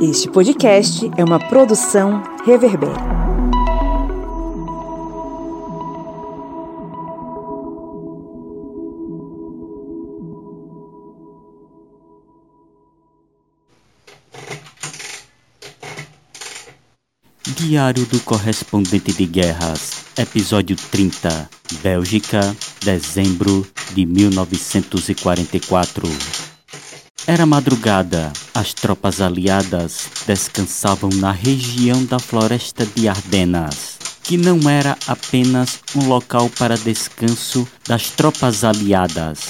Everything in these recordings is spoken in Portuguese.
Este podcast é uma produção Reverber. Diário do Correspondente de Guerras, episódio 30, Bélgica, dezembro de 1944. Era madrugada, as tropas aliadas descansavam na região da floresta de Ardenas, que não era apenas um local para descanso das tropas aliadas,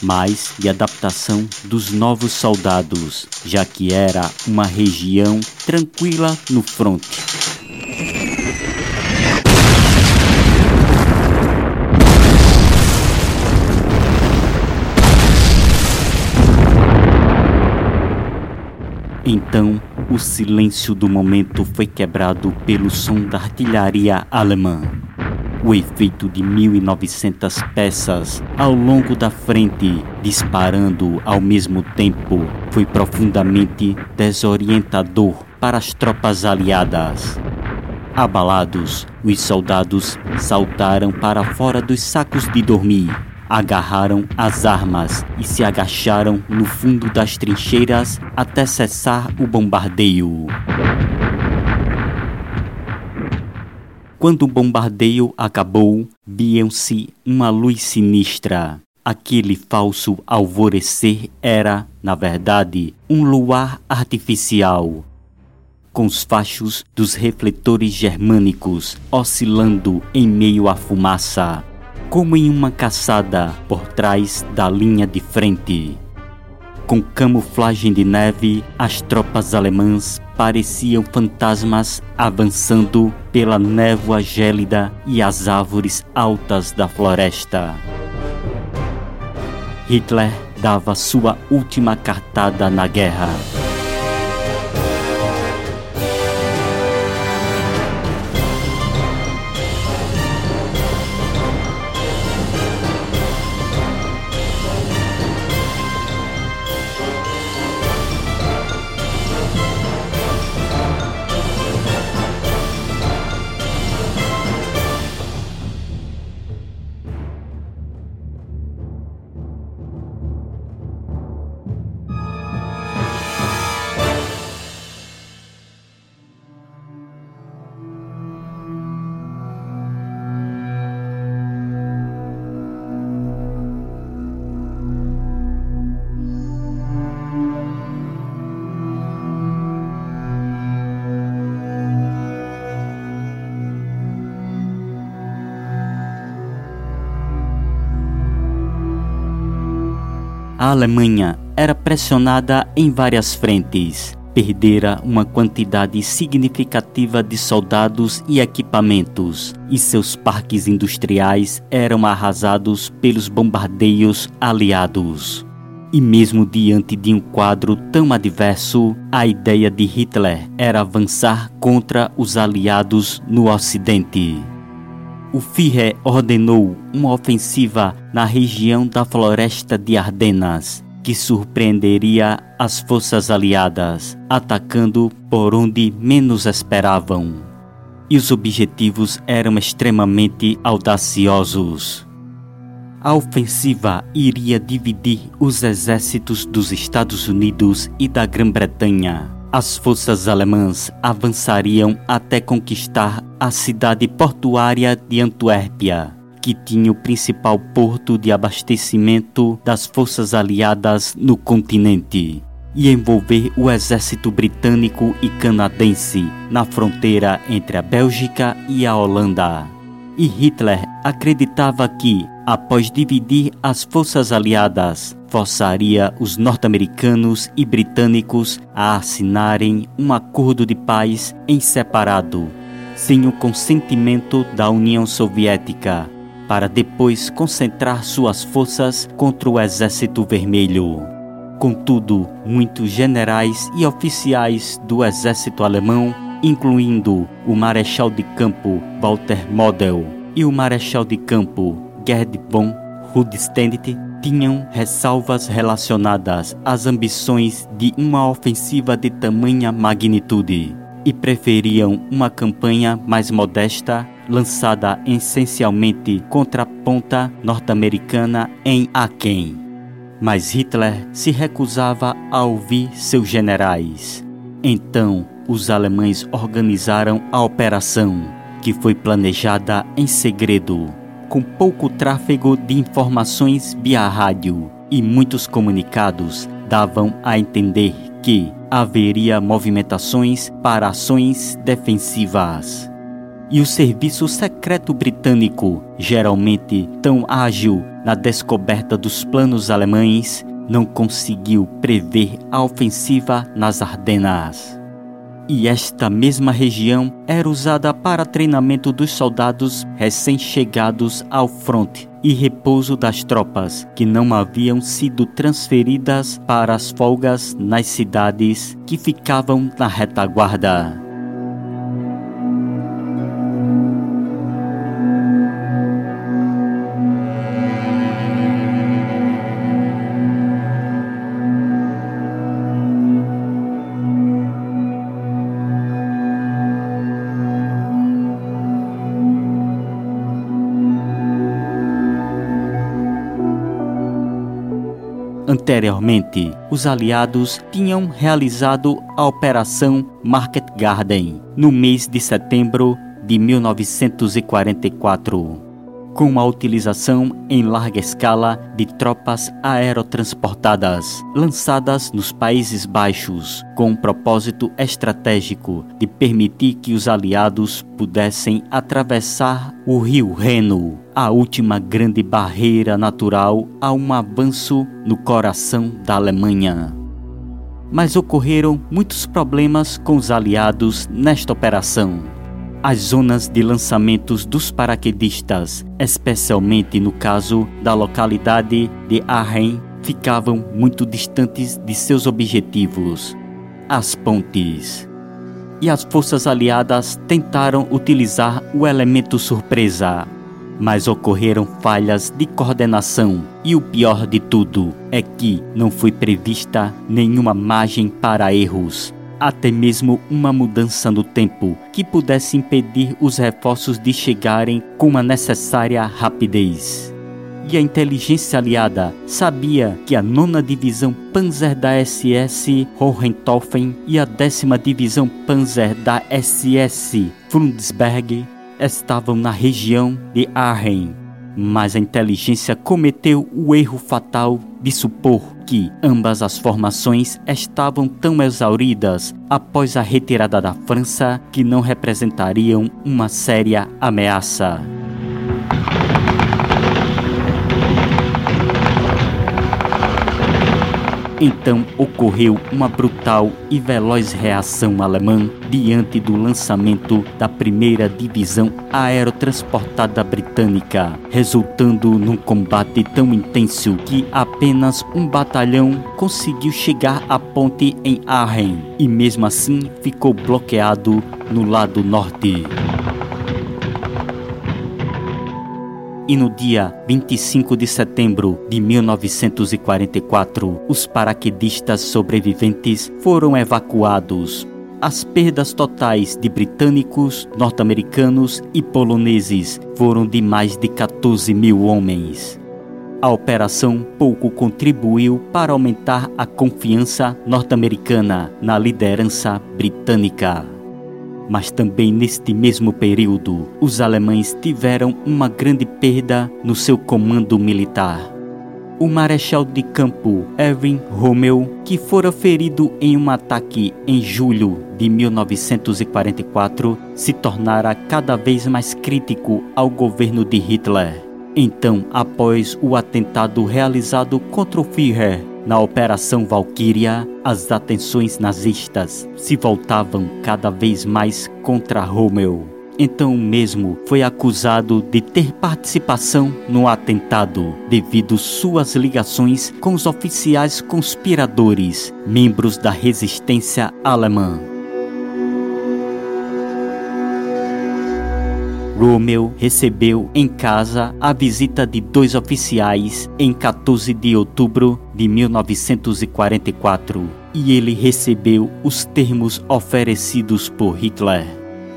mas de adaptação dos novos soldados, já que era uma região tranquila no fronte. Então, o silêncio do momento foi quebrado pelo som da artilharia alemã. O efeito de 1.900 peças ao longo da frente, disparando ao mesmo tempo, foi profundamente desorientador para as tropas aliadas. Abalados, os soldados saltaram para fora dos sacos de dormir, agarraram as armas e se agacharam no fundo das trincheiras até cessar o bombardeio. Quando o bombardeio acabou, viam-se uma luz sinistra. Aquele falso alvorecer era, na verdade, um luar artificial, com os fachos dos refletores germânicos oscilando em meio à fumaça, como em uma caçada por trás da linha de frente. Com camuflagem de neve, as tropas alemãs pareciam fantasmas avançando pela névoa gélida e as árvores altas da floresta. Hitler dava sua última cartada na guerra. Alemanha era pressionada em várias frentes. Perdera uma quantidade significativa de soldados e equipamentos, e seus parques industriais eram arrasados pelos bombardeios aliados. E mesmo diante de um quadro tão adverso, a ideia de Hitler era avançar contra os aliados no Ocidente o Führer ordenou uma ofensiva na região da floresta de Ardenas, que surpreenderia as forças aliadas, atacando por onde menos esperavam. E os objetivos eram extremamente audaciosos. A ofensiva iria dividir os exércitos dos Estados Unidos e da Grã-Bretanha as forças alemãs avançariam até conquistar a cidade portuária de Antuérpia, que tinha o principal porto de abastecimento das forças aliadas no continente, e envolver o exército britânico e canadense na fronteira entre a Bélgica e a Holanda. E Hitler acreditava que, após dividir as forças aliadas, forçaria os norte-americanos e britânicos a assinarem um acordo de paz em separado, sem o consentimento da União Soviética, para depois concentrar suas forças contra o Exército Vermelho. Contudo, muitos generais e oficiais do exército alemão, incluindo o marechal de campo Walter Model e o marechal de campo Gerd von Rudstedt, tinham ressalvas relacionadas às ambições de uma ofensiva de tamanha magnitude e preferiam uma campanha mais modesta, lançada essencialmente contra a ponta norte-americana em Aquen. Mas Hitler se recusava a ouvir seus generais. Então, os alemães organizaram a operação, que foi planejada em segredo, com pouco tráfego de informações via rádio e muitos comunicados davam a entender que haveria movimentações para ações defensivas. E o serviço secreto britânico, geralmente tão ágil na descoberta dos planos alemães, não conseguiu prever a ofensiva nas Ardenas. E esta mesma região era usada para treinamento dos soldados recém-chegados ao fronte e repouso das tropas que não haviam sido transferidas para as folgas nas cidades que ficavam na retaguarda. Anteriormente, os aliados tinham realizado a Operação Market Garden no mês de setembro de 1944 com a utilização em larga escala de tropas aerotransportadas lançadas nos Países Baixos, com um propósito estratégico de permitir que os aliados pudessem atravessar o rio Reno, a última grande barreira natural a um avanço no coração da Alemanha. Mas ocorreram muitos problemas com os aliados nesta operação as zonas de lançamentos dos paraquedistas, especialmente no caso da localidade de Arren, ficavam muito distantes de seus objetivos, as pontes. E as forças aliadas tentaram utilizar o elemento surpresa, mas ocorreram falhas de coordenação e o pior de tudo é que não foi prevista nenhuma margem para erros até mesmo uma mudança no tempo que pudesse impedir os reforços de chegarem com a necessária rapidez. E a inteligência aliada sabia que a nona divisão Panzer da SS Hohenstaufen e a décima divisão Panzer da SS Frundsberg estavam na região de Arnhem mas a inteligência cometeu o erro fatal de supor que ambas as formações estavam tão exauridas após a retirada da França que não representariam uma séria ameaça. Então ocorreu uma brutal e veloz reação alemã diante do lançamento da primeira divisão aerotransportada britânica, resultando num combate tão intenso que apenas um batalhão conseguiu chegar à ponte em Arnhem e mesmo assim ficou bloqueado no lado norte. E no dia 25 de setembro de 1944, os paraquedistas sobreviventes foram evacuados. As perdas totais de britânicos, norte-americanos e poloneses foram de mais de 14 mil homens. A operação pouco contribuiu para aumentar a confiança norte-americana na liderança britânica. Mas também neste mesmo período, os alemães tiveram uma grande perda no seu comando militar. O marechal de campo Erwin Rommel, que fora ferido em um ataque em julho de 1944, se tornara cada vez mais crítico ao governo de Hitler. Então, após o atentado realizado contra o Führer na Operação Valkyria, as atenções nazistas se voltavam cada vez mais contra Rommel. Então mesmo foi acusado de ter participação no atentado devido suas ligações com os oficiais conspiradores, membros da resistência alemã. Rommel recebeu em casa a visita de dois oficiais em 14 de outubro de 1944 e ele recebeu os termos oferecidos por Hitler.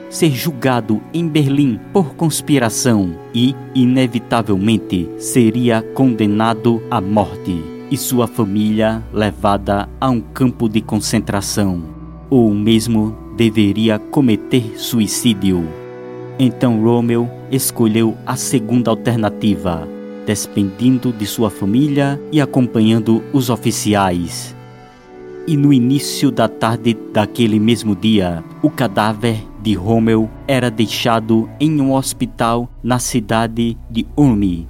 Ser julgado em Berlim por conspiração e, inevitavelmente, seria condenado à morte e sua família levada a um campo de concentração, ou mesmo deveria cometer suicídio. Então Romeu escolheu a segunda alternativa, despedindo de sua família e acompanhando os oficiais. E no início da tarde daquele mesmo dia, o cadáver de Romeu era deixado em um hospital na cidade de Ulm.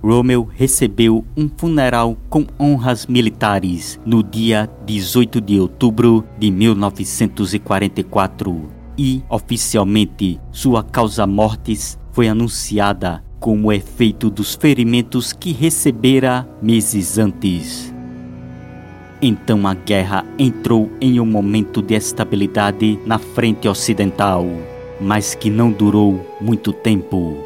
Romeu recebeu um funeral com honras militares no dia 18 de outubro de 1944 e, oficialmente, sua causa mortis foi anunciada como efeito dos ferimentos que recebera meses antes. Então a guerra entrou em um momento de estabilidade na frente ocidental, mas que não durou muito tempo.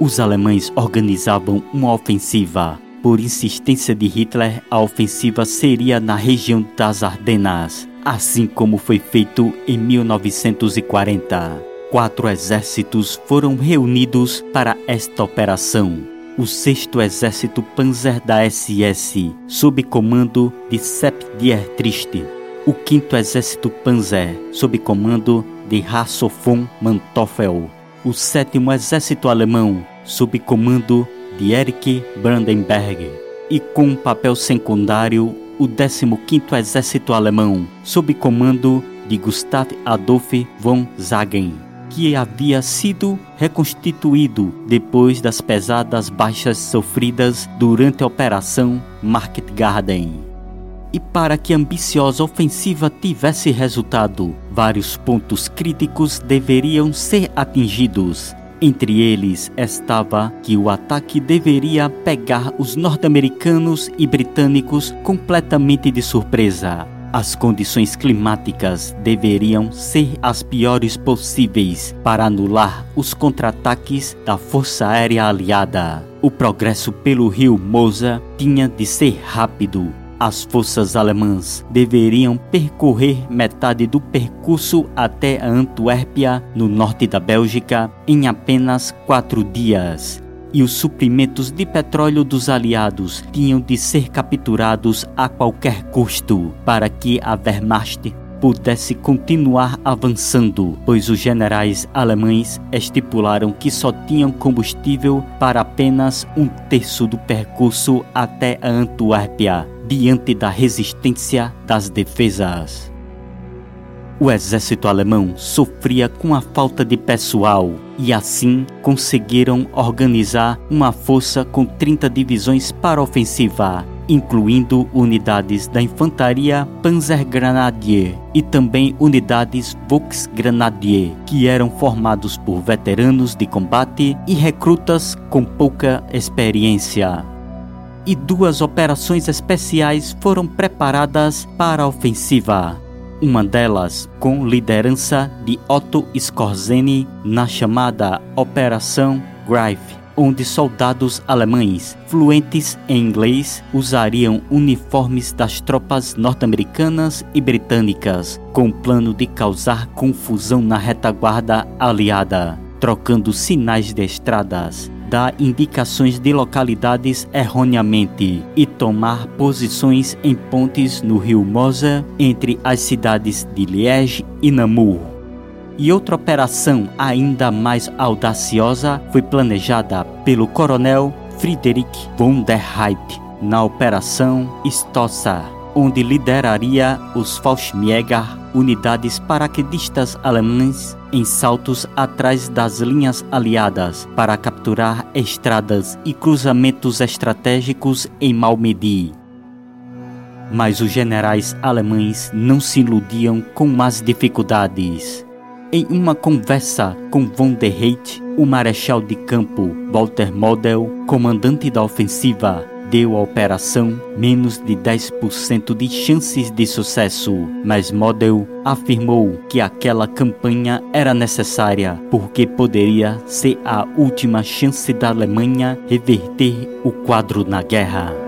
Os alemães organizavam uma ofensiva. Por insistência de Hitler, a ofensiva seria na região das Ardenas, assim como foi feito em 1940. Quatro exércitos foram reunidos para esta operação. O 6 Exército Panzer da SS, sob comando de Sepp Dietrich. O 5 Exército Panzer, sob comando de Hasso von Manteuffel. O 7 Exército Alemão, sob comando de Erich Brandenberg. E com um papel secundário o 15º Exército Alemão, sob comando de Gustav Adolf von Sagen, que havia sido reconstituído depois das pesadas baixas sofridas durante a Operação Market Garden. E para que a ambiciosa ofensiva tivesse resultado, vários pontos críticos deveriam ser atingidos entre eles estava que o ataque deveria pegar os norte-americanos e britânicos completamente de surpresa. As condições climáticas deveriam ser as piores possíveis para anular os contra-ataques da Força Aérea Aliada. O progresso pelo rio Mosa tinha de ser rápido as forças alemãs deveriam percorrer metade do percurso até Antuérpia, no norte da Bélgica, em apenas quatro dias. E os suprimentos de petróleo dos aliados tinham de ser capturados a qualquer custo para que a Wehrmacht pudesse continuar avançando, pois os generais alemães estipularam que só tinham combustível para apenas um terço do percurso até a Antuérpia, diante da resistência das defesas. O exército alemão sofria com a falta de pessoal e assim conseguiram organizar uma força com 30 divisões para ofensiva, incluindo unidades da infantaria Panzergrenadier e também unidades Volksgrenadier, que eram formados por veteranos de combate e recrutas com pouca experiência e duas operações especiais foram preparadas para a ofensiva. Uma delas com liderança de Otto Skorzeny na chamada Operação Greif, onde soldados alemães fluentes em inglês usariam uniformes das tropas norte-americanas e britânicas, com o plano de causar confusão na retaguarda aliada, trocando sinais de estradas dar indicações de localidades erroneamente e tomar posições em pontes no rio Mosa entre as cidades de Liège e Namur. E outra operação ainda mais audaciosa foi planejada pelo coronel Friedrich von der Heydt na Operação Stossa, onde lideraria os Fallschirmjäger, unidades paraquedistas alemães em saltos atrás das linhas aliadas para capturar estradas e cruzamentos estratégicos em Malmedy. Mas os generais alemães não se iludiam com as dificuldades. Em uma conversa com von der Heydt, o marechal de campo Walter Model, comandante da ofensiva, deu à operação menos de 10% de chances de sucesso, mas Model afirmou que aquela campanha era necessária porque poderia ser a última chance da Alemanha reverter o quadro na guerra.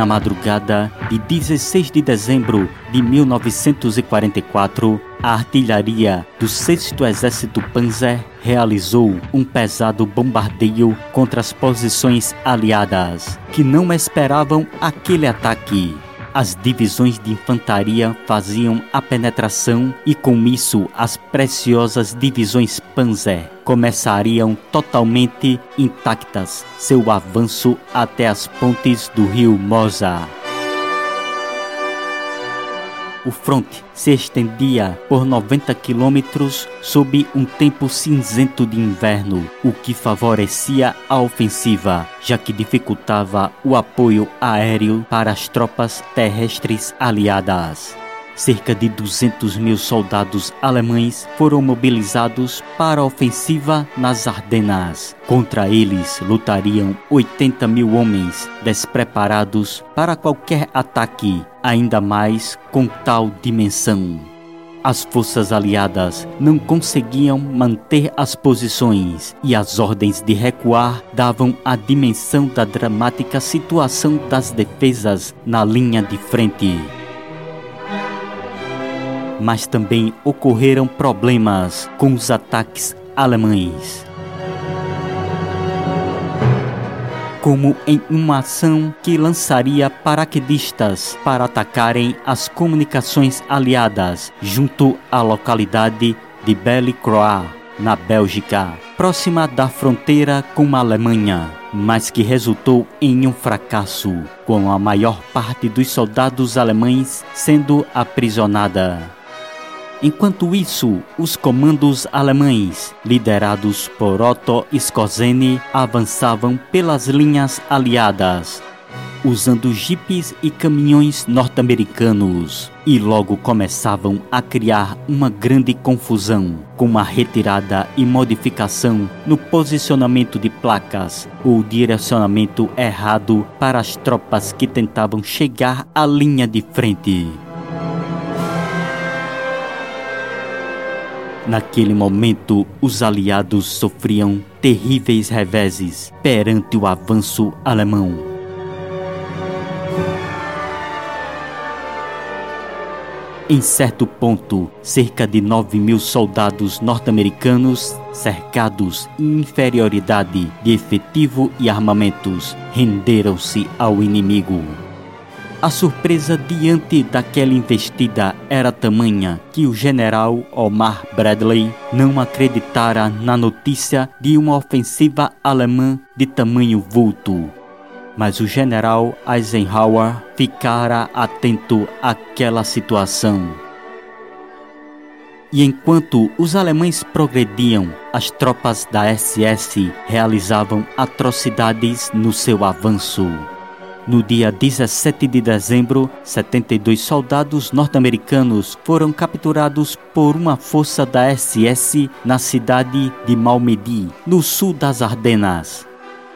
Na madrugada de 16 de dezembro de 1944, a artilharia do 6 Exército Panzer realizou um pesado bombardeio contra as posições aliadas, que não esperavam aquele ataque. As divisões de infantaria faziam a penetração e, com isso, as preciosas divisões Panzer começariam totalmente intactas seu avanço até as pontes do rio Mosa o fronte se estendia por 90 quilômetros sob um tempo cinzento de inverno, o que favorecia a ofensiva, já que dificultava o apoio aéreo para as tropas terrestres aliadas. Cerca de 200 mil soldados alemães foram mobilizados para a ofensiva nas Ardenas. Contra eles lutariam 80 mil homens despreparados para qualquer ataque, ainda mais com tal dimensão. As forças aliadas não conseguiam manter as posições e as ordens de recuar davam a dimensão da dramática situação das defesas na linha de frente mas também ocorreram problemas com os ataques alemães. Como em uma ação que lançaria paraquedistas para atacarem as comunicações aliadas junto à localidade de Belle-Croix, na Bélgica, próxima da fronteira com a Alemanha, mas que resultou em um fracasso, com a maior parte dos soldados alemães sendo aprisionada. Enquanto isso, os comandos alemães, liderados por Otto Skorzeny, avançavam pelas linhas aliadas, usando jipes e caminhões norte-americanos, e logo começavam a criar uma grande confusão, com uma retirada e modificação no posicionamento de placas, ou direcionamento errado para as tropas que tentavam chegar à linha de frente. Naquele momento, os aliados sofriam terríveis reveses perante o avanço alemão. Em certo ponto, cerca de 9 mil soldados norte-americanos, cercados em inferioridade de efetivo e armamentos, renderam-se ao inimigo. A surpresa diante daquela investida era tamanha que o general Omar Bradley não acreditara na notícia de uma ofensiva alemã de tamanho vulto. mas o general Eisenhower ficara atento àquela situação. E enquanto os alemães progrediam, as tropas da SS realizavam atrocidades no seu avanço. No dia 17 de dezembro, 72 soldados norte-americanos foram capturados por uma força da SS na cidade de Malmedy, no sul das Ardenas.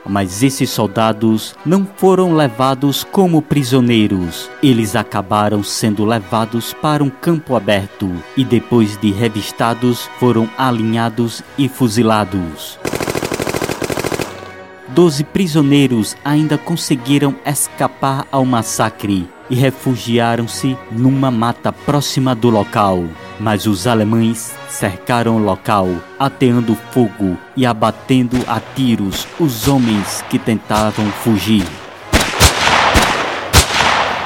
Mas esses soldados não foram levados como prisioneiros. Eles acabaram sendo levados para um campo aberto e, depois de revistados, foram alinhados e fuzilados. Doze prisioneiros ainda conseguiram escapar ao massacre e refugiaram-se numa mata próxima do local. Mas os alemães cercaram o local, ateando fogo e abatendo a tiros os homens que tentavam fugir.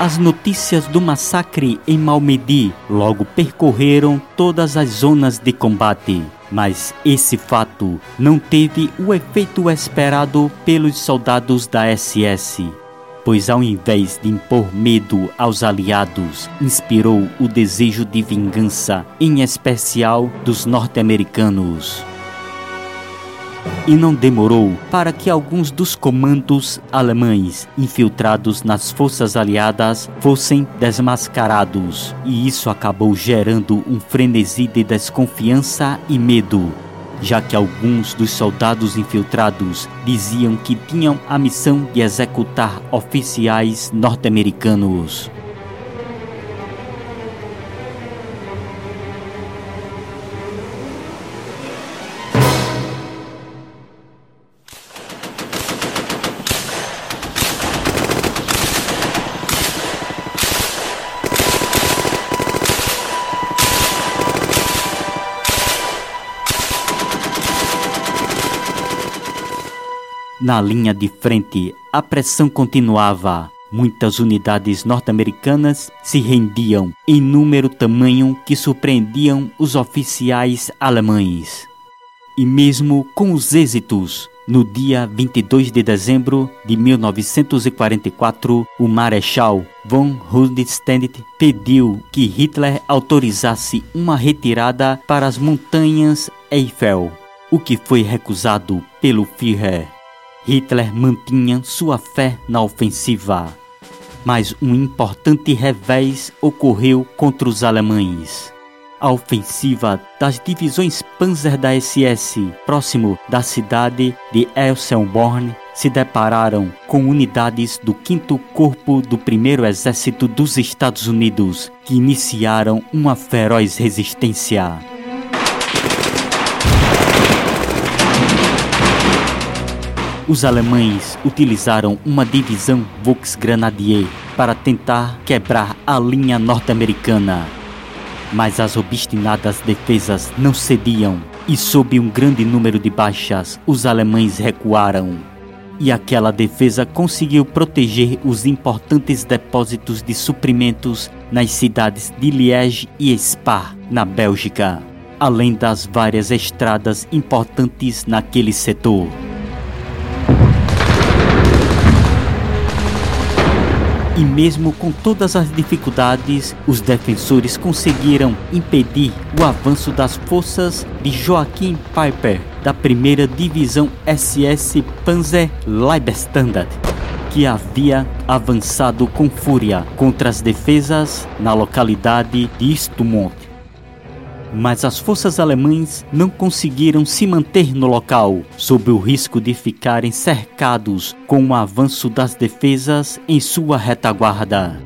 As notícias do massacre em Malmedy logo percorreram todas as zonas de combate, mas esse fato não teve o efeito esperado pelos soldados da SS pois ao invés de impor medo aos aliados, inspirou o desejo de vingança, em especial dos norte-americanos. E não demorou para que alguns dos comandos alemães infiltrados nas forças aliadas fossem desmascarados, e isso acabou gerando um frenesi de desconfiança e medo já que alguns dos soldados infiltrados diziam que tinham a missão de executar oficiais norte-americanos. Na linha de frente, a pressão continuava. Muitas unidades norte-americanas se rendiam em número tamanho que surpreendiam os oficiais alemães. E mesmo com os êxitos, no dia 22 de dezembro de 1944, o Marechal von Rundstedt pediu que Hitler autorizasse uma retirada para as montanhas Eiffel, o que foi recusado pelo Führer. Hitler mantinha sua fé na ofensiva. Mas um importante revés ocorreu contra os alemães. A ofensiva das divisões Panzer da SS, próximo da cidade de Elsenborn, se depararam com unidades do 5 Corpo do 1 Exército dos Estados Unidos, que iniciaram uma feroz resistência. Os alemães utilizaram uma divisão Volksgrenadier para tentar quebrar a linha norte-americana. Mas as obstinadas defesas não cediam e, sob um grande número de baixas, os alemães recuaram. E aquela defesa conseguiu proteger os importantes depósitos de suprimentos nas cidades de Liège e Spa, na Bélgica, além das várias estradas importantes naquele setor. E mesmo com todas as dificuldades, os defensores conseguiram impedir o avanço das forças de Joachim Piper da primeira divisão SS Panzer Leibstandard, que havia avançado com fúria contra as defesas na localidade de Stumont mas as forças alemãs não conseguiram se manter no local, sob o risco de ficarem cercados com o avanço das defesas em sua retaguarda.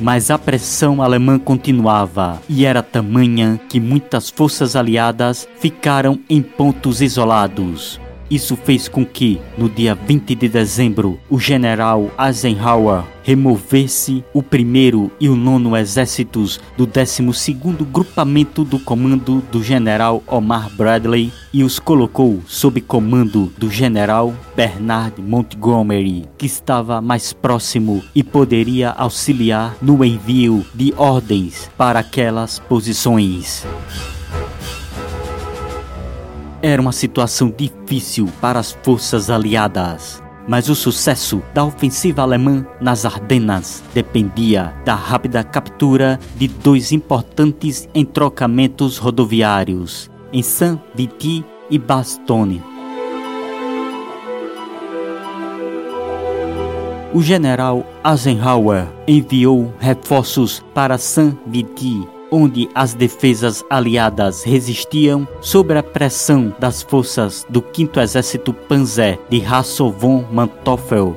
Mas a pressão alemã continuava e era tamanha que muitas forças aliadas ficaram em pontos isolados. Isso fez com que, no dia 20 de dezembro, o general Eisenhower removesse o primeiro e o nono exércitos do 12º grupamento do comando do general Omar Bradley e os colocou sob comando do general Bernard Montgomery, que estava mais próximo e poderia auxiliar no envio de ordens para aquelas posições. Era uma situação difícil para as forças aliadas. mas o sucesso da ofensiva alemã nas Ardenas dependia da rápida captura de dois importantes entrocamentos rodoviários em Saint-Vity e Bastogne. O general Eisenhower enviou reforços para Saint-Vity onde as defesas aliadas resistiam sob a pressão das forças do 5 Exército Panzer de Hasso von Manteuffel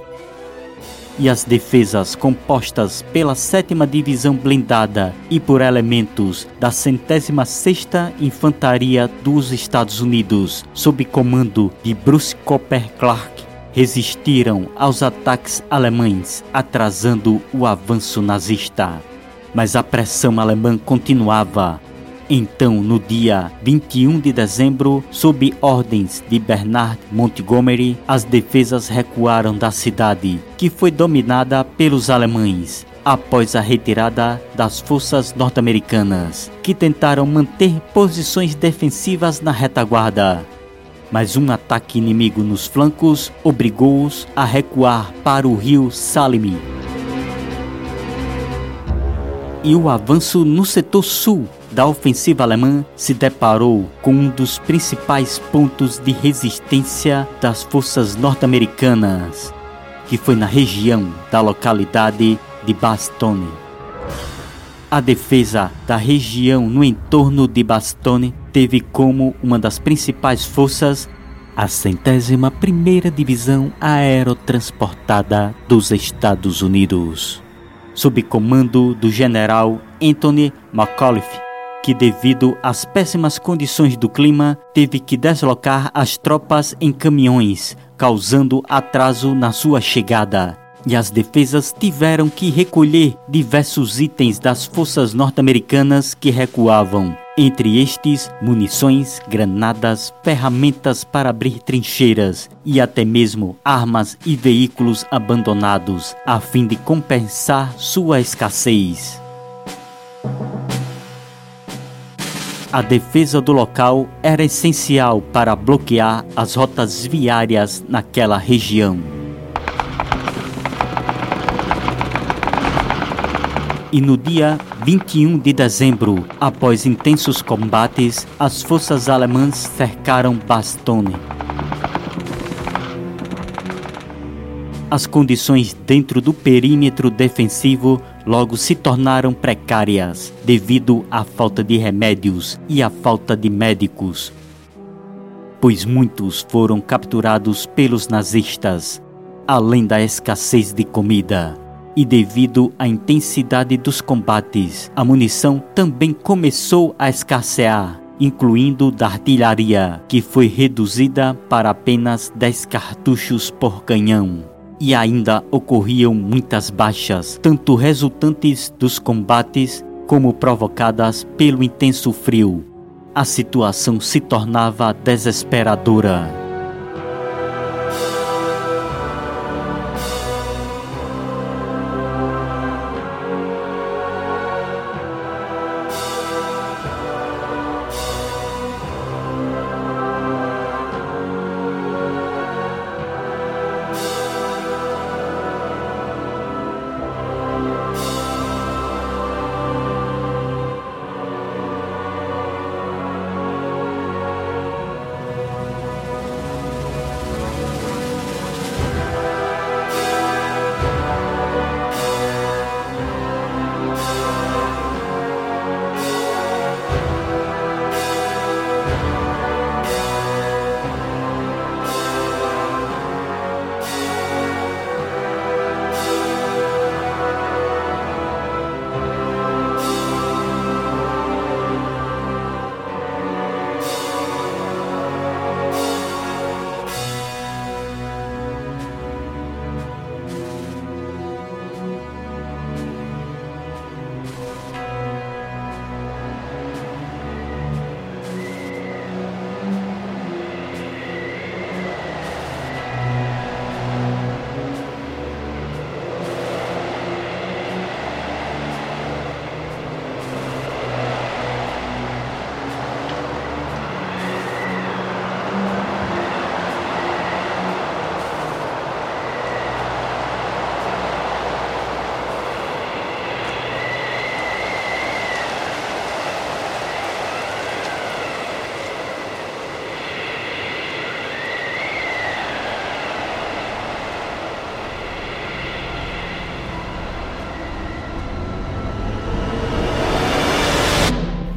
e as defesas compostas pela 7 Divisão Blindada e por elementos da 106ª Infantaria dos Estados Unidos, sob comando de Bruce Cooper Clark, resistiram aos ataques alemães, atrasando o avanço nazista mas a pressão alemã continuava. Então, no dia 21 de dezembro, sob ordens de Bernard Montgomery, as defesas recuaram da cidade, que foi dominada pelos alemães, após a retirada das forças norte-americanas, que tentaram manter posições defensivas na retaguarda. Mas um ataque inimigo nos flancos obrigou-os a recuar para o rio Salime e o avanço no setor sul da ofensiva alemã se deparou com um dos principais pontos de resistência das forças norte-americanas, que foi na região da localidade de Bastogne. A defesa da região no entorno de Bastogne teve como uma das principais forças a centésima primeira divisão aerotransportada dos Estados Unidos sob comando do general Anthony McAuliffe, que, devido às péssimas condições do clima, teve que deslocar as tropas em caminhões, causando atraso na sua chegada. E as defesas tiveram que recolher diversos itens das forças norte-americanas que recuavam entre estes, munições, granadas, ferramentas para abrir trincheiras e até mesmo armas e veículos abandonados, a fim de compensar sua escassez. A defesa do local era essencial para bloquear as rotas viárias naquela região. E no dia 21 de dezembro, após intensos combates, as forças alemãs cercaram Bastogne. As condições dentro do perímetro defensivo logo se tornaram precárias devido à falta de remédios e à falta de médicos, pois muitos foram capturados pelos nazistas, além da escassez de comida e devido à intensidade dos combates, a munição também começou a escassear, incluindo da artilharia, que foi reduzida para apenas 10 cartuchos por canhão. E ainda ocorriam muitas baixas, tanto resultantes dos combates como provocadas pelo intenso frio. A situação se tornava desesperadora.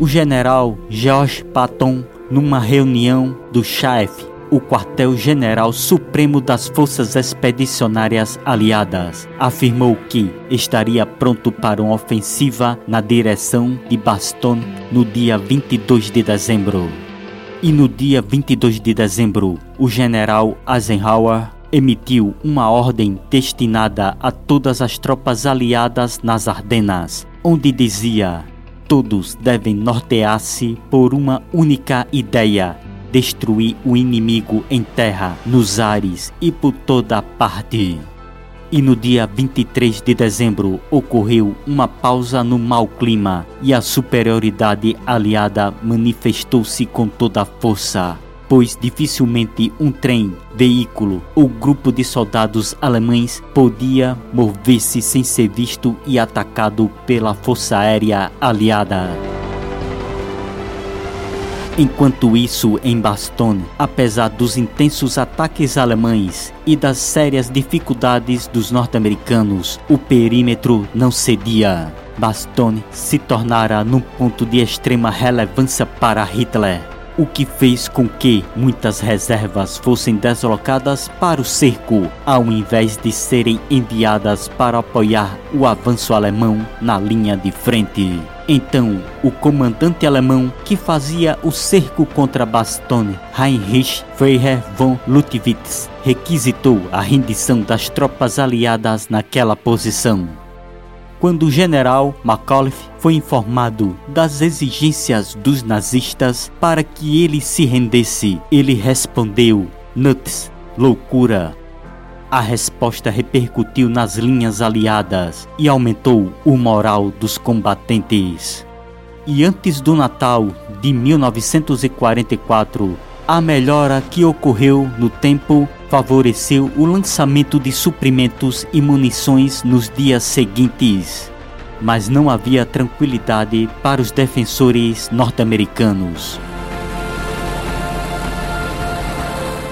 O general George Patton, numa reunião do CHAEF, o quartel-general supremo das Forças Expedicionárias Aliadas, afirmou que estaria pronto para uma ofensiva na direção de Bastogne no dia 22 de dezembro. E no dia 22 de dezembro, o general Eisenhower emitiu uma ordem destinada a todas as tropas aliadas nas Ardenas, onde dizia: todos devem nortear-se por uma única ideia destruir o inimigo em terra, nos ares e por toda parte. E no dia 23 de dezembro ocorreu uma pausa no mau clima e a superioridade aliada manifestou-se com toda a força, pois dificilmente um trem, veículo ou grupo de soldados alemães podia mover-se sem ser visto e atacado pela força aérea aliada. Enquanto isso, em Bastogne, apesar dos intensos ataques alemães e das sérias dificuldades dos norte-americanos, o perímetro não cedia. Bastogne se tornara num ponto de extrema relevância para Hitler o que fez com que muitas reservas fossem deslocadas para o cerco, ao invés de serem enviadas para apoiar o avanço alemão na linha de frente. Então, o comandante alemão que fazia o cerco contra Bastogne, Heinrich Freiherr von Luttwitz, requisitou a rendição das tropas aliadas naquela posição. Quando o general McAuliffe foi informado das exigências dos nazistas para que ele se rendesse, ele respondeu: Nuts, loucura. A resposta repercutiu nas linhas aliadas e aumentou o moral dos combatentes. E antes do Natal de 1944, a melhora que ocorreu no tempo favoreceu o lançamento de suprimentos e munições nos dias seguintes. Mas não havia tranquilidade para os defensores norte-americanos.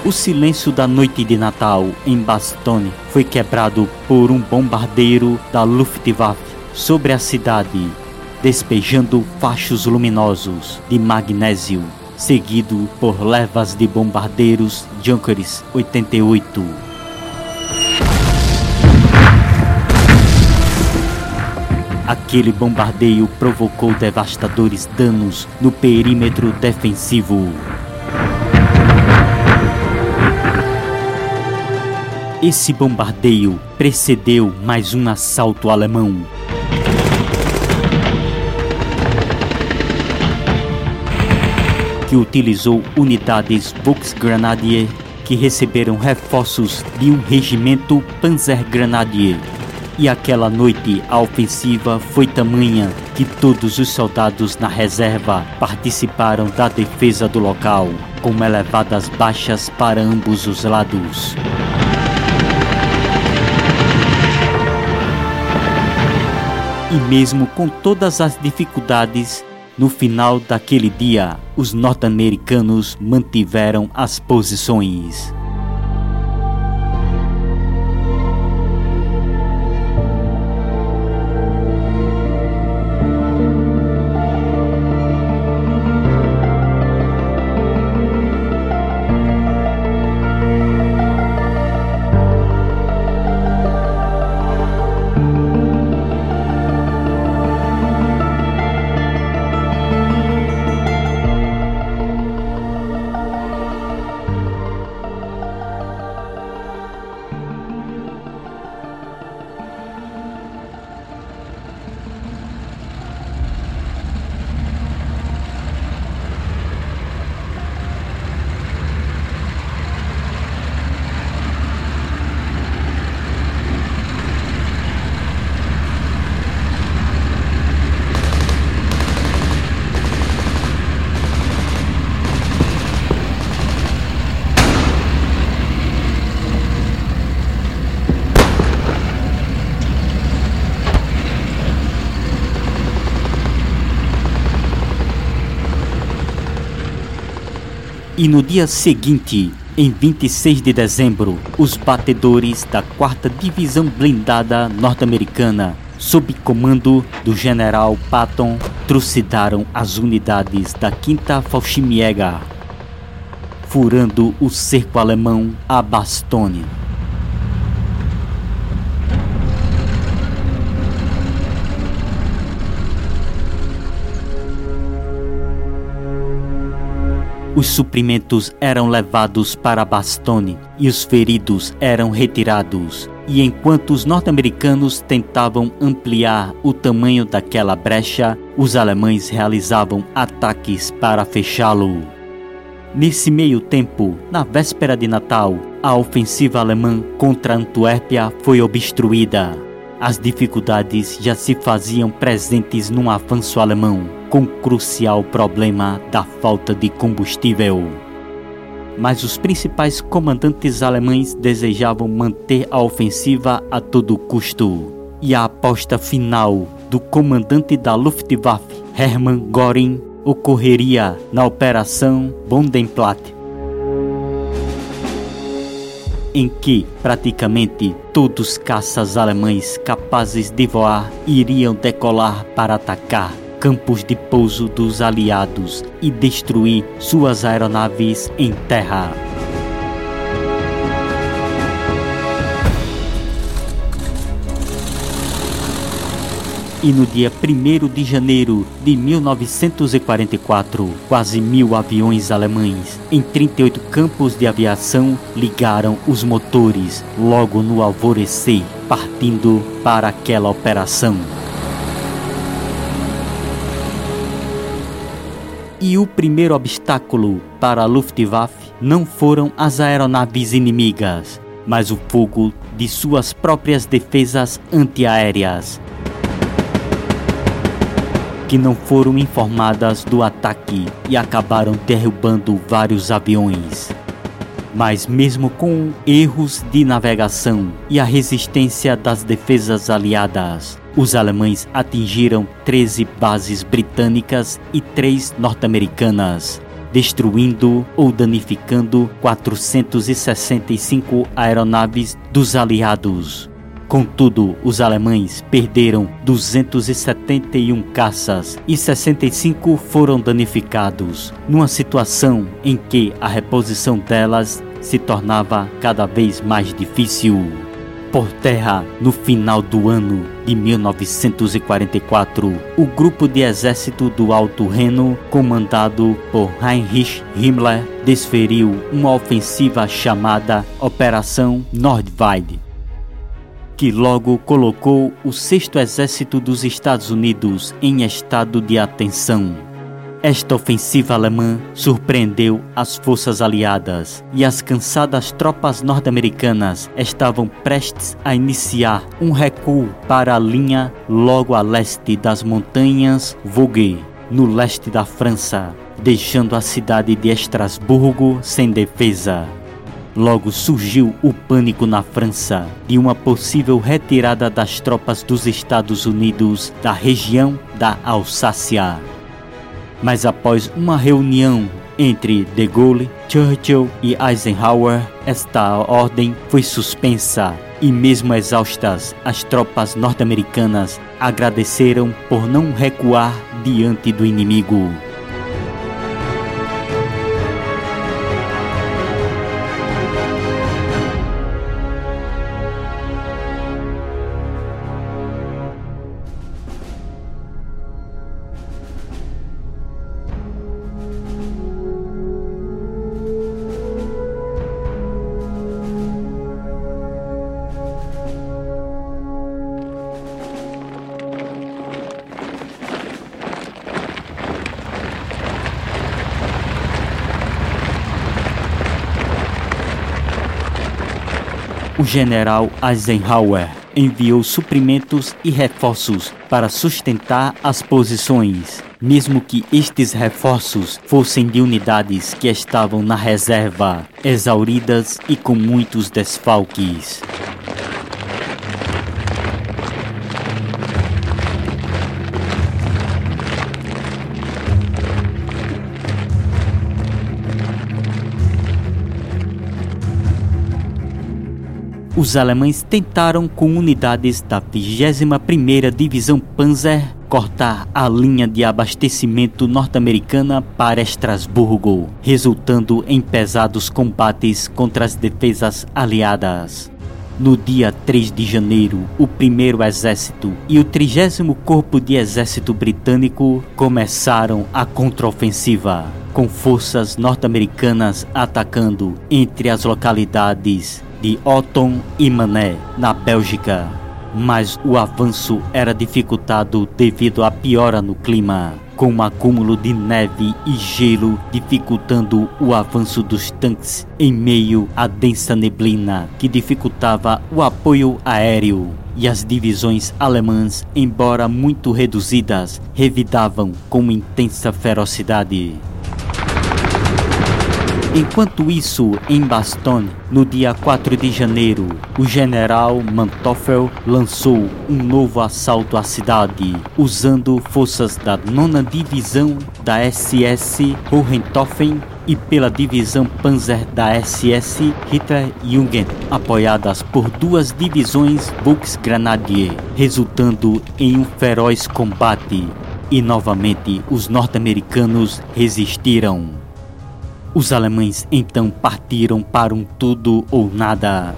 O silêncio da noite de Natal em Bastogne foi quebrado por um bombardeiro da Luftwaffe sobre a cidade, despejando fachos luminosos de magnésio seguido por levas de bombardeiros Junkers 88. Aquele bombardeio provocou devastadores danos no perímetro defensivo. Esse bombardeio precedeu mais um assalto alemão que utilizou unidades Volksgrenadier que receberam reforços de um regimento Panzergrenadier. E aquela noite a ofensiva foi tamanha que todos os soldados na reserva participaram da defesa do local, com elevadas baixas para ambos os lados. E mesmo com todas as dificuldades, no final daquele dia, os norte-americanos mantiveram as posições. E no dia seguinte, em 26 de dezembro, os batedores da 4 Divisão Blindada Norte-Americana, sob comando do general Patton trucidaram as unidades da 5 Fallschirmjäger, furando o cerco alemão a Bastogne. Os suprimentos eram levados para Bastogne e os feridos eram retirados. E enquanto os norte-americanos tentavam ampliar o tamanho daquela brecha, os alemães realizavam ataques para fechá-lo. Nesse meio tempo, na véspera de Natal, a ofensiva alemã contra Antuérpia foi obstruída. As dificuldades já se faziam presentes num avanço alemão com o crucial problema da falta de combustível. Mas os principais comandantes alemães desejavam manter a ofensiva a todo custo. E a aposta final do comandante da Luftwaffe, Hermann Göring, ocorreria na Operação Bodenplatte, em que praticamente todos os caças alemães capazes de voar iriam decolar para atacar campos de pouso dos aliados e destruir suas aeronaves em terra. E no dia 1 de janeiro de 1944, quase mil aviões alemães em 38 campos de aviação ligaram os motores logo no alvorecer, partindo para aquela operação. E o primeiro obstáculo para a Luftwaffe não foram as aeronaves inimigas, mas o fogo de suas próprias defesas antiaéreas, que não foram informadas do ataque e acabaram derrubando vários aviões. Mas, mesmo com erros de navegação e a resistência das defesas aliadas, os alemães atingiram 13 bases britânicas e 3 norte-americanas, destruindo ou danificando 465 aeronaves dos aliados. Contudo, os alemães perderam 271 caças e 65 foram danificados, numa situação em que a reposição delas se tornava cada vez mais difícil. Por terra no final do ano de 1944, o grupo de exército do Alto Reno, comandado por Heinrich Himmler, desferiu uma ofensiva chamada Operação Nordweide, que logo colocou o 6 Exército dos Estados Unidos em estado de atenção. Esta ofensiva alemã surpreendeu as forças aliadas e as cansadas tropas norte-americanas estavam prestes a iniciar um recuo para a linha logo a leste das montanhas Vosges, no leste da França, deixando a cidade de Estrasburgo sem defesa. Logo surgiu o pânico na França de uma possível retirada das tropas dos Estados Unidos da região da Alsácia. Mas após uma reunião entre De Gaulle, Churchill e Eisenhower, esta ordem foi suspensa e, mesmo exaustas, as tropas norte-americanas agradeceram por não recuar diante do inimigo. O general Eisenhower enviou suprimentos e reforços para sustentar as posições, mesmo que estes reforços fossem de unidades que estavam na reserva, exauridas e com muitos desfalques. Os alemães tentaram com unidades da 21ª Divisão Panzer cortar a linha de abastecimento norte-americana para Estrasburgo, resultando em pesados combates contra as defesas aliadas. No dia 3 de janeiro, o 1 Exército e o 30 Corpo de Exército Britânico começaram a contraofensiva, com forças norte-americanas atacando entre as localidades de Otton e Mané, na Bélgica. Mas o avanço era dificultado devido à piora no clima, com um acúmulo de neve e gelo dificultando o avanço dos tanques em meio à densa neblina que dificultava o apoio aéreo. E as divisões alemãs, embora muito reduzidas, revidavam com intensa ferocidade. Enquanto isso, em Bastogne, no dia 4 de janeiro, o general Mantoffel lançou um novo assalto à cidade, usando forças da 9 Divisão da SS Hohenstaufen e pela divisão Panzer da SS Hitlerjugend, apoiadas por duas divisões Volksgrenadier, resultando em um feroz combate. E novamente os norte-americanos resistiram. Os alemães então partiram para um tudo ou nada.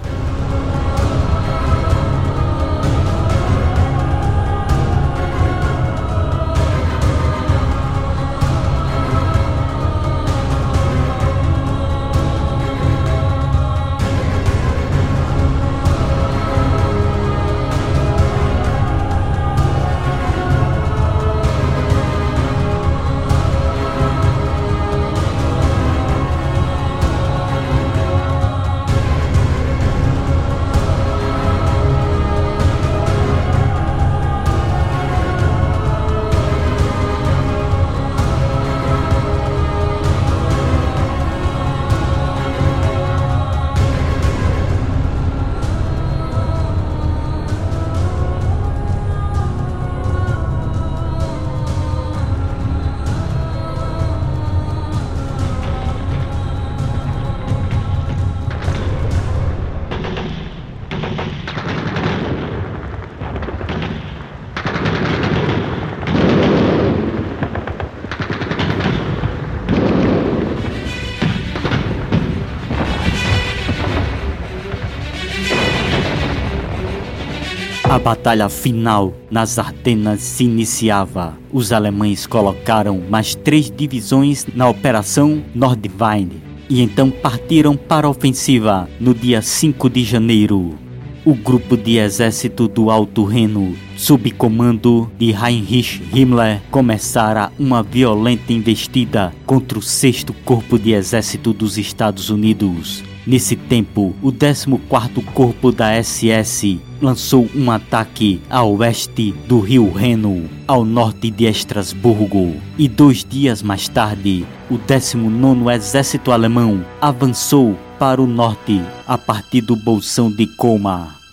Batalha final nas Ardenas se iniciava. Os alemães colocaram mais três divisões na Operação Nordwein e então partiram para a ofensiva no dia 5 de janeiro. O grupo de exército do Alto Reno, sob comando de Heinrich Himmler, começara uma violenta investida contra o 6 Corpo de Exército dos Estados Unidos. Nesse tempo, o 14º Corpo da SS lançou um ataque a oeste do rio Reno, ao norte de Estrasburgo, e dois dias mais tarde, o 19º Exército Alemão avançou para o norte a partir do Bolsão de Colmar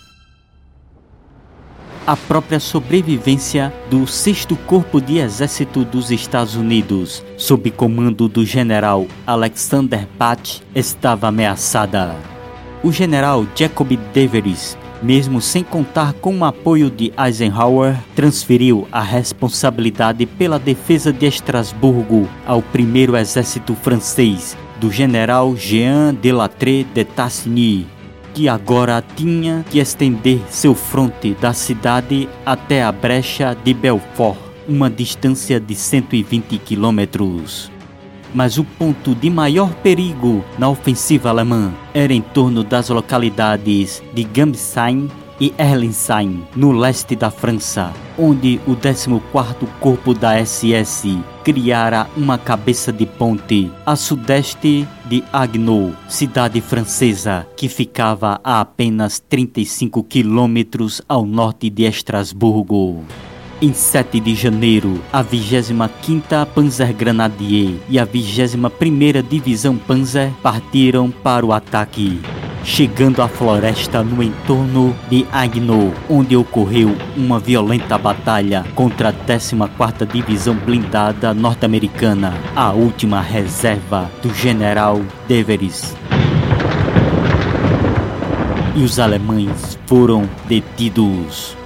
a própria sobrevivência do 6 Corpo de Exército dos Estados Unidos, sob comando do general Alexander Patch, estava ameaçada. O general Jacob Deveris, mesmo sem contar com o apoio de Eisenhower, transferiu a responsabilidade pela defesa de Estrasburgo ao primeiro exército francês, do general Jean Delattre de Tassigny, que agora tinha que estender seu fronte da cidade até a brecha de Belfort, uma distância de 120 quilômetros. Mas o ponto de maior perigo na ofensiva alemã era em torno das localidades de Gambsheim e Erlensheim, no leste da França, onde o 14º Corpo da SS criara uma cabeça de ponte a sudeste de Agno, cidade francesa que ficava a apenas 35 quilômetros ao norte de Estrasburgo. Em 7 de janeiro, a 25ª Panzergrenadier e a 21ª Divisão Panzer partiram para o ataque chegando à floresta no entorno de Agno, onde ocorreu uma violenta batalha contra a 14ª Divisão Blindada Norte-Americana, a última reserva do general Deveris. E os alemães foram detidos.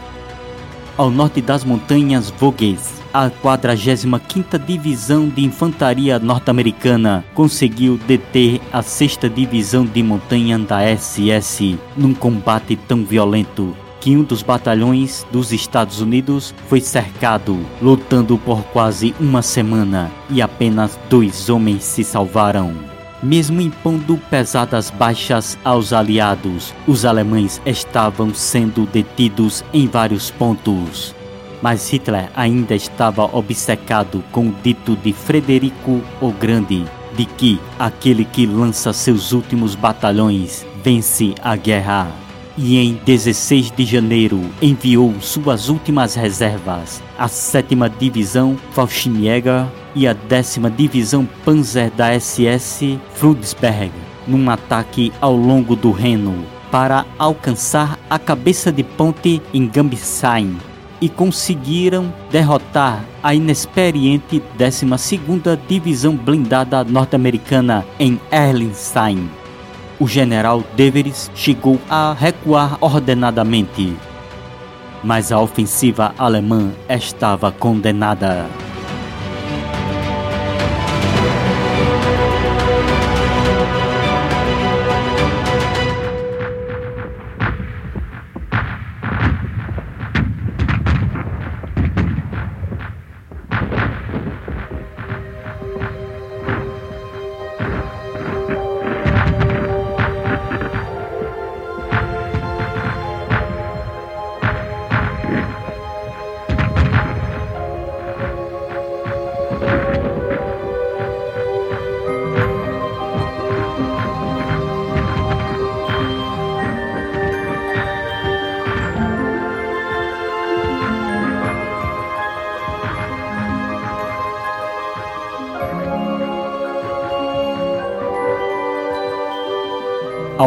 Ao norte das montanhas Vosges. A 45ª Divisão de Infantaria Norte-Americana conseguiu deter a 6 Divisão de Montanha da SS num combate tão violento que um dos batalhões dos Estados Unidos foi cercado, lutando por quase uma semana e apenas dois homens se salvaram. Mesmo impondo pesadas baixas aos aliados, os alemães estavam sendo detidos em vários pontos. Mas Hitler ainda estava obcecado com o dito de Frederico o Grande, de que aquele que lança seus últimos batalhões vence a guerra e em 16 de janeiro enviou suas últimas reservas, a 7 Divisão Fallschirmjäger e a 10 Divisão Panzer da SS Frudesberg, num ataque ao longo do Reno, para alcançar a cabeça de ponte em Gambsheim e conseguiram derrotar a inexperiente 12ª Divisão Blindada Norte-Americana em Erlenstein o general Deveris chegou a recuar ordenadamente. Mas a ofensiva alemã estava condenada.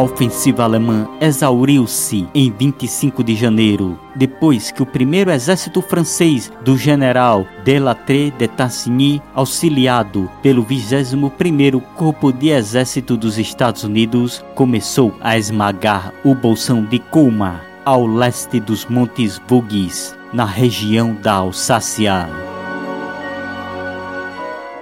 A ofensiva alemã exauriu-se em 25 de janeiro, depois que o primeiro exército francês do general Delattre de Tassigny, auxiliado pelo 21º Corpo de Exército dos Estados Unidos, começou a esmagar o bolsão de Colmar, ao leste dos Montes Vosges, na região da Alsácia.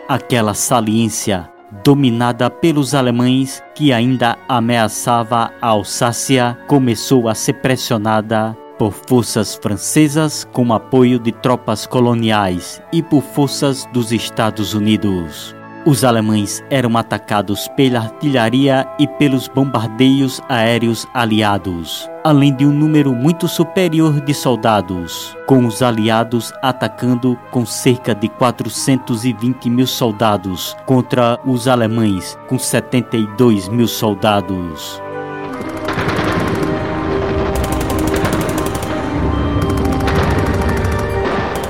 Aquela saliência dominada pelos alemães que ainda ameaçava a Alsácia, começou a ser pressionada por forças francesas com apoio de tropas coloniais e por forças dos Estados Unidos. Os alemães eram atacados pela artilharia e pelos bombardeios aéreos aliados, além de um número muito superior de soldados, com os aliados atacando com cerca de 420 mil soldados contra os alemães com 72 mil soldados.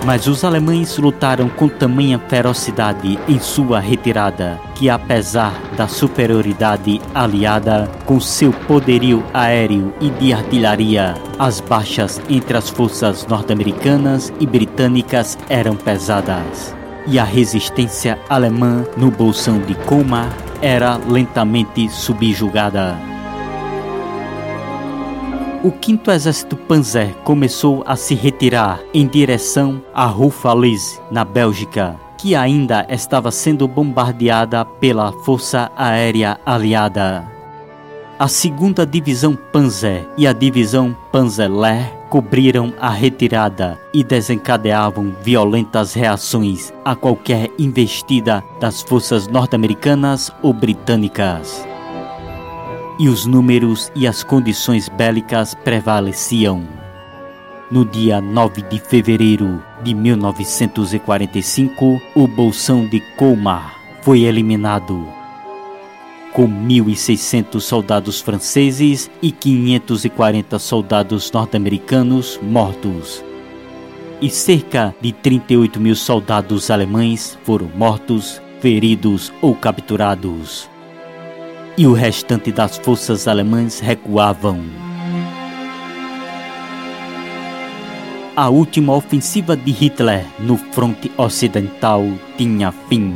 Mas os alemães lutaram com tamanha ferocidade em sua retirada, que apesar da superioridade aliada, com seu poderio aéreo e de artilharia, as baixas entre as forças norte-americanas e britânicas eram pesadas. E a resistência alemã no bolsão de Colmar era lentamente subjugada. O 5 Exército Panzer começou a se retirar em direção a Houffalize, na Bélgica, que ainda estava sendo bombardeada pela Força Aérea Aliada. A segunda Divisão Panzer e a Divisão Panzerlehr cobriram a retirada e desencadeavam violentas reações a qualquer investida das forças norte-americanas ou britânicas e os números e as condições bélicas prevaleciam. No dia 9 de fevereiro de 1945, o Bolsão de Colmar foi eliminado, com 1.600 soldados franceses e 540 soldados norte-americanos mortos. E cerca de 38 mil soldados alemães foram mortos, feridos ou capturados e o restante das forças alemãs recuavam. A última ofensiva de Hitler no fronte ocidental tinha fim.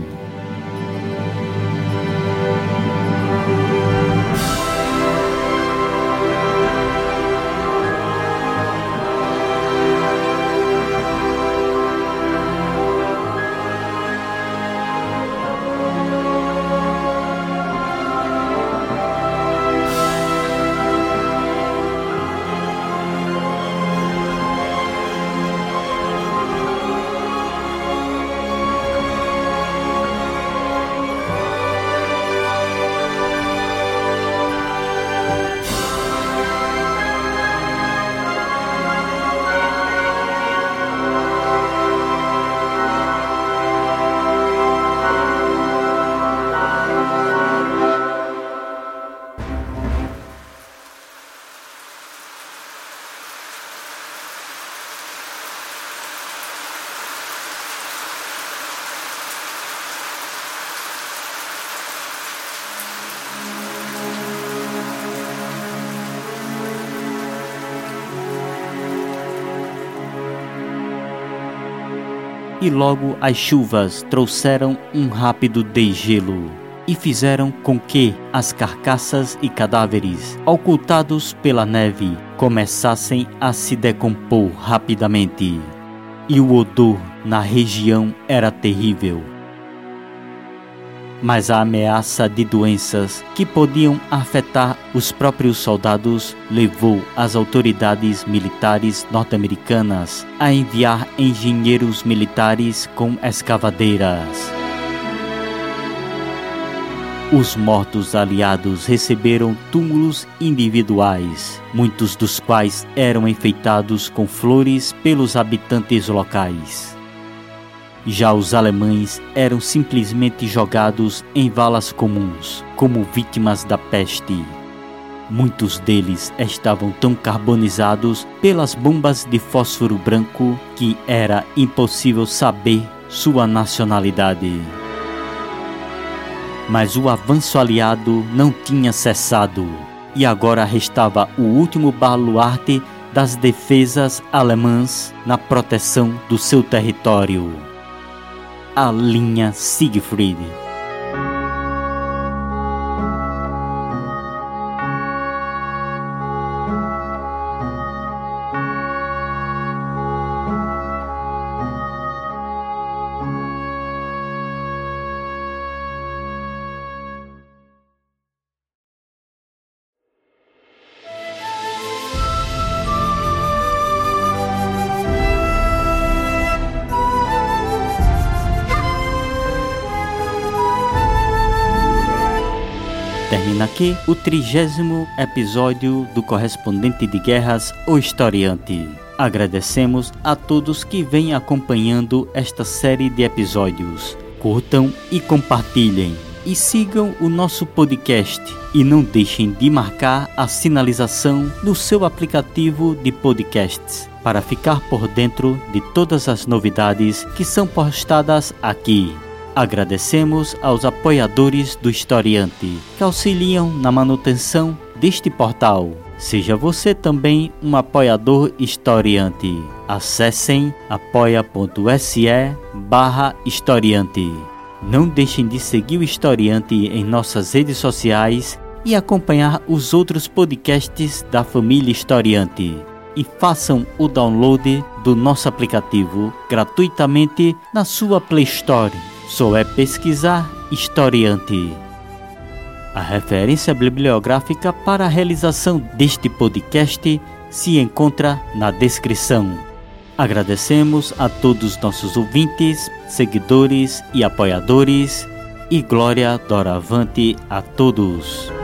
E logo as chuvas trouxeram um rápido degelo e fizeram com que as carcaças e cadáveres, ocultados pela neve, começassem a se decompor rapidamente. E o odor na região era terrível mas a ameaça de doenças que podiam afetar os próprios soldados levou as autoridades militares norte-americanas a enviar engenheiros militares com escavadeiras. Os mortos aliados receberam túmulos individuais, muitos dos quais eram enfeitados com flores pelos habitantes locais. Já os alemães eram simplesmente jogados em valas comuns, como vítimas da peste. Muitos deles estavam tão carbonizados pelas bombas de fósforo branco que era impossível saber sua nacionalidade. Mas o avanço aliado não tinha cessado, e agora restava o último baluarte das defesas alemãs na proteção do seu território a linha Siegfried. O trigésimo episódio do Correspondente de Guerras, o Historiante. Agradecemos a todos que vêm acompanhando esta série de episódios. Curtam e compartilhem. E sigam o nosso podcast. E não deixem de marcar a sinalização no seu aplicativo de podcasts para ficar por dentro de todas as novidades que são postadas aqui. Agradecemos aos apoiadores do Historiante que auxiliam na manutenção deste portal. Seja você também um apoiador historiante. Acessem apoia.se barra historiante. Não deixem de seguir o Historiante em nossas redes sociais e acompanhar os outros podcasts da família Historiante. E façam o download do nosso aplicativo gratuitamente na sua Play Store só é pesquisar historiante. A referência bibliográfica para a realização deste podcast se encontra na descrição. Agradecemos a todos nossos ouvintes, seguidores e apoiadores e glória doravante a todos.